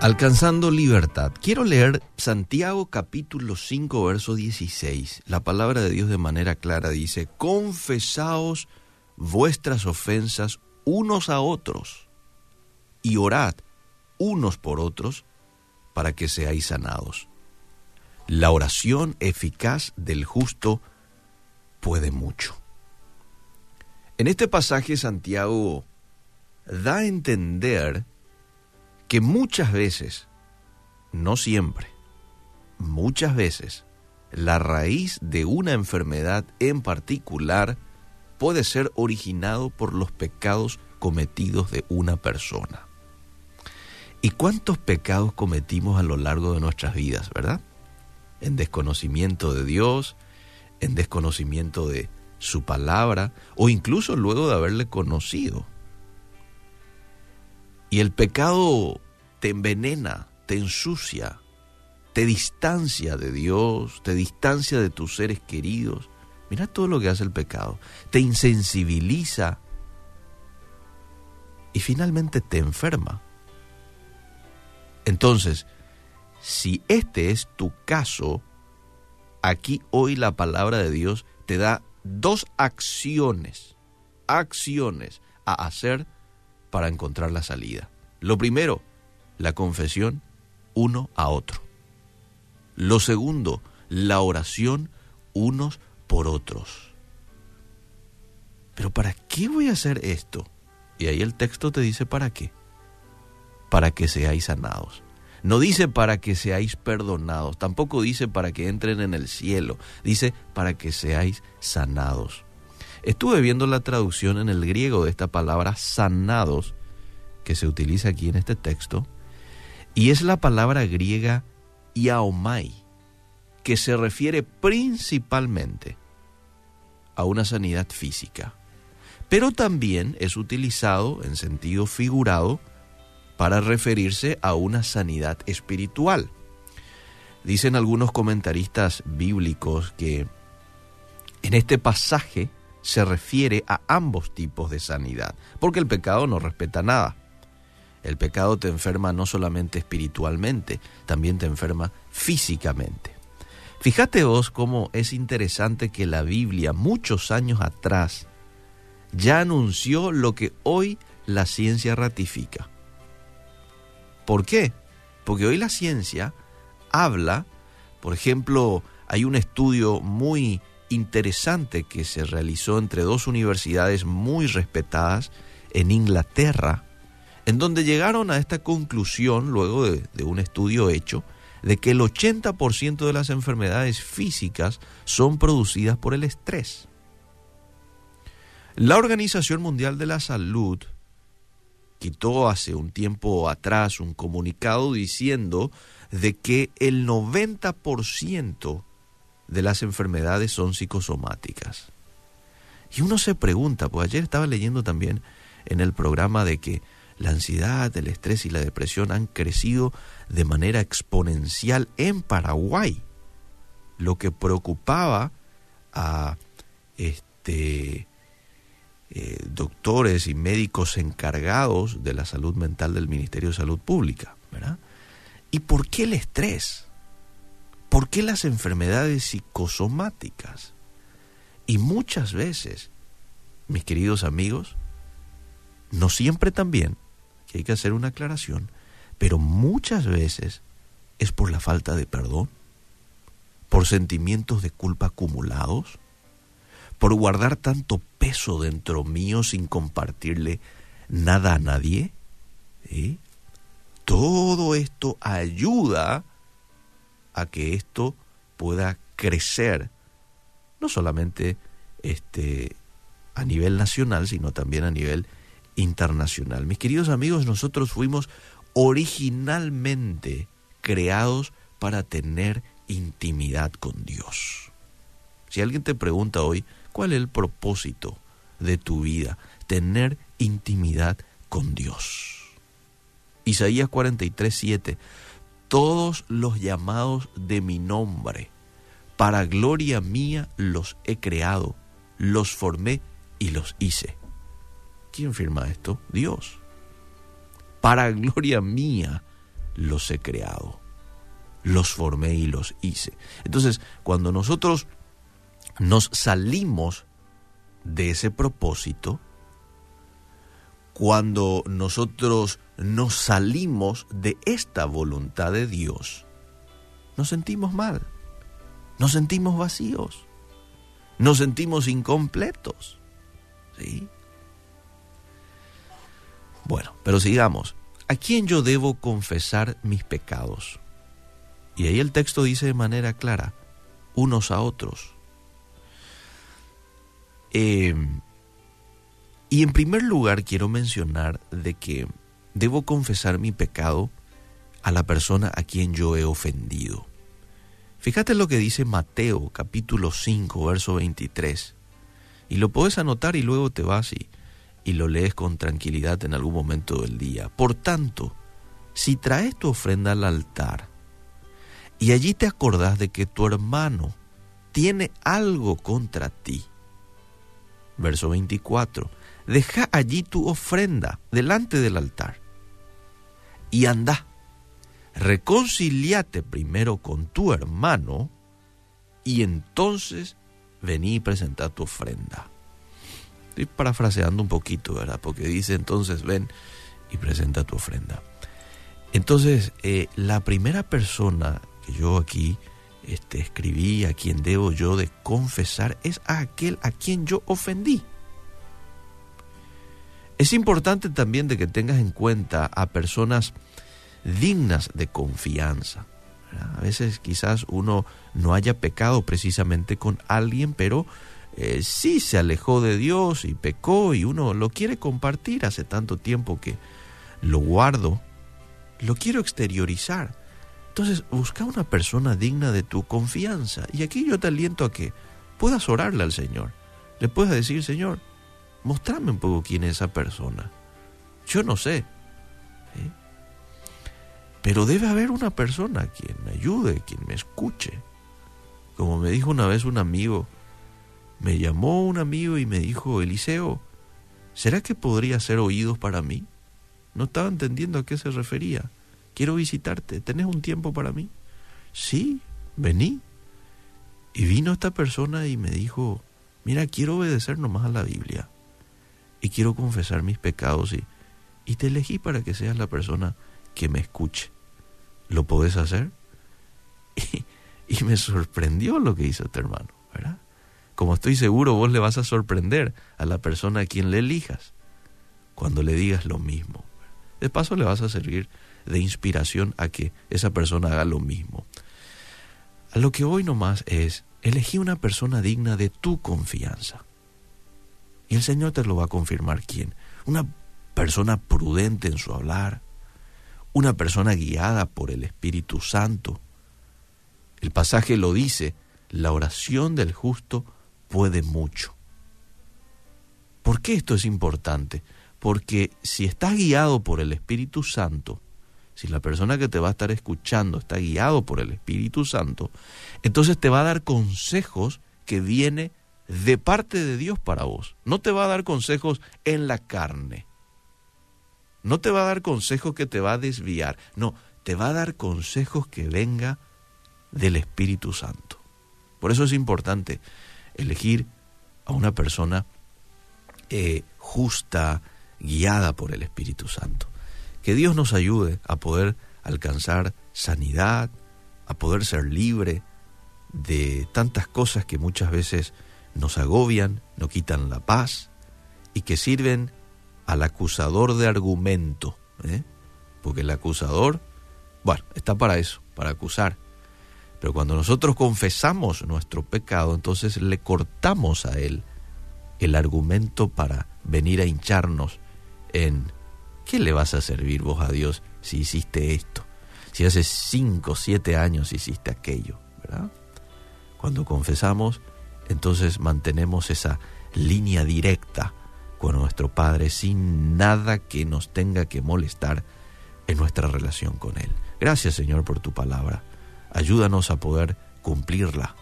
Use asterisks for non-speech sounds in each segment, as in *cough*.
Alcanzando libertad. Quiero leer Santiago capítulo 5, verso 16. La palabra de Dios de manera clara dice, confesaos vuestras ofensas unos a otros y orad unos por otros para que seáis sanados. La oración eficaz del justo puede mucho. En este pasaje Santiago da a entender que muchas veces, no siempre, muchas veces, la raíz de una enfermedad en particular puede ser originado por los pecados cometidos de una persona. ¿Y cuántos pecados cometimos a lo largo de nuestras vidas, verdad? En desconocimiento de Dios, en desconocimiento de su palabra, o incluso luego de haberle conocido. Y el pecado te envenena, te ensucia, te distancia de Dios, te distancia de tus seres queridos. Mira todo lo que hace el pecado. Te insensibiliza y finalmente te enferma. Entonces, si este es tu caso, aquí hoy la palabra de Dios te da dos acciones, acciones a hacer para encontrar la salida. Lo primero, la confesión uno a otro. Lo segundo, la oración unos por otros. Pero ¿para qué voy a hacer esto? Y ahí el texto te dice para qué. Para que seáis sanados. No dice para que seáis perdonados, tampoco dice para que entren en el cielo, dice para que seáis sanados. Estuve viendo la traducción en el griego de esta palabra sanados que se utiliza aquí en este texto, y es la palabra griega iaomai, que se refiere principalmente a una sanidad física, pero también es utilizado en sentido figurado para referirse a una sanidad espiritual. Dicen algunos comentaristas bíblicos que en este pasaje se refiere a ambos tipos de sanidad, porque el pecado no respeta nada. El pecado te enferma no solamente espiritualmente, también te enferma físicamente. Fíjate vos cómo es interesante que la Biblia muchos años atrás ya anunció lo que hoy la ciencia ratifica. ¿Por qué? Porque hoy la ciencia habla, por ejemplo, hay un estudio muy interesante que se realizó entre dos universidades muy respetadas en Inglaterra, en donde llegaron a esta conclusión, luego de, un estudio hecho, de que el 80% de las enfermedades físicas son producidas por el estrés. La Organización Mundial de la Salud quitó hace un tiempo atrás un comunicado diciendo de que el 90% de las enfermedades son psicosomáticas. Y uno se pregunta, pues ayer estaba leyendo también en el programa de que la ansiedad, el estrés y la depresión han crecido de manera exponencial en Paraguay, lo que preocupaba a este, eh, doctores y médicos encargados de la salud mental del Ministerio de Salud Pública. ¿verdad? ¿Y por qué el estrés? ¿Por qué las enfermedades psicosomáticas? Y muchas veces, mis queridos amigos, no siempre también, que hay que hacer una aclaración, pero muchas veces es por la falta de perdón, por sentimientos de culpa acumulados, por guardar tanto peso dentro mío sin compartirle nada a nadie. Todo esto ayuda a que esto pueda crecer, no solamente este, a nivel nacional, sino también a nivel internacional. Mis queridos amigos, nosotros fuimos originalmente creados para tener intimidad con Dios. Si alguien te pregunta hoy, ¿cuál es el propósito de tu vida? Tener intimidad con Dios. Isaías 43, 7. Todos los llamados de mi nombre, para gloria mía los he creado, los formé y los hice. ¿Quién firma esto? Dios. Para gloria mía los he creado, los formé y los hice. Entonces, cuando nosotros nos salimos de ese propósito, cuando nosotros nos salimos de esta voluntad de Dios, nos sentimos mal, nos sentimos vacíos, nos sentimos incompletos. ¿Sí? Bueno, pero sigamos. ¿A quién yo debo confesar mis pecados? Y ahí el texto dice de manera clara, unos a otros. Eh, y en primer lugar quiero mencionar de que debo confesar mi pecado a la persona a quien yo he ofendido. Fíjate lo que dice Mateo capítulo 5, verso 23. Y lo puedes anotar y luego te vas y, y lo lees con tranquilidad en algún momento del día. Por tanto, si traes tu ofrenda al altar y allí te acordás de que tu hermano tiene algo contra ti, verso 24, deja allí tu ofrenda delante del altar y anda, reconciliate primero con tu hermano y entonces vení y presenta tu ofrenda. Estoy parafraseando un poquito, ¿verdad? Porque dice entonces ven y presenta tu ofrenda. Entonces, eh, la primera persona que yo aquí este, escribí, a quien debo yo de confesar, es a aquel a quien yo ofendí. Es importante también de que tengas en cuenta a personas dignas de confianza. A veces quizás uno no haya pecado precisamente con alguien, pero eh, sí se alejó de Dios y pecó y uno lo quiere compartir hace tanto tiempo que lo guardo, lo quiero exteriorizar. Entonces busca una persona digna de tu confianza. Y aquí yo te aliento a que puedas orarle al Señor. Le puedas decir, Señor, mostrame un poco quién es esa persona. Yo no sé. Pero debe haber una persona quien me ayude, quien me escuche. Como me dijo una vez un amigo, me llamó un amigo y me dijo, Eliseo, ¿será que podría ser oídos para mí? No estaba entendiendo a qué se refería. Quiero visitarte, ¿tenés un tiempo para mí? Sí, vení. Y vino esta persona y me dijo, mira, quiero obedecer nomás a la Biblia y quiero confesar mis pecados y, y te elegí para que seas la persona que me escuche. ¿Lo podés hacer? *laughs* Y, y me sorprendió lo que hizo este hermano, ¿verdad? Como estoy seguro vos le vas a sorprender a la persona a quien le elijas cuando le digas lo mismo. De paso le vas a servir de inspiración a que esa persona haga lo mismo. A lo que hoy nomás es, elegí una persona digna de tu confianza. Y el Señor te lo va a confirmar quién. Una persona prudente en su hablar, una persona guiada por el Espíritu Santo. El pasaje lo dice, la oración del justo puede mucho. ¿Por qué esto es importante? Porque si estás guiado por el Espíritu Santo, si la persona que te va a estar escuchando está guiado por el Espíritu Santo, entonces te va a dar consejos que viene de parte de Dios para vos. No te va a dar consejos en la carne. No te va a dar consejos que te va a desviar. No, te va a dar consejos que venga del Espíritu Santo. Por eso es importante elegir a una persona eh, justa, guiada por el Espíritu Santo. Que Dios nos ayude a poder alcanzar sanidad, a poder ser libre de tantas cosas que muchas veces nos agobian, no quitan la paz y que sirven al acusador de argumento. ¿eh? Porque el acusador, bueno, está para eso, para acusar. Pero cuando nosotros confesamos nuestro pecado, entonces le cortamos a él el argumento para venir a hincharnos en ¿qué le vas a servir vos a Dios si hiciste esto? Si hace cinco, siete años hiciste aquello, ¿verdad? Cuando confesamos, entonces mantenemos esa línea directa con nuestro Padre sin nada que nos tenga que molestar en nuestra relación con Él. Gracias Señor por tu palabra. Ayúdanos a poder cumplirla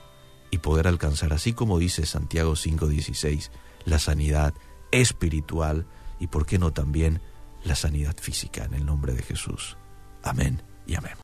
y poder alcanzar, así como dice Santiago 5:16, la sanidad espiritual y, por qué no, también la sanidad física en el nombre de Jesús. Amén y amén.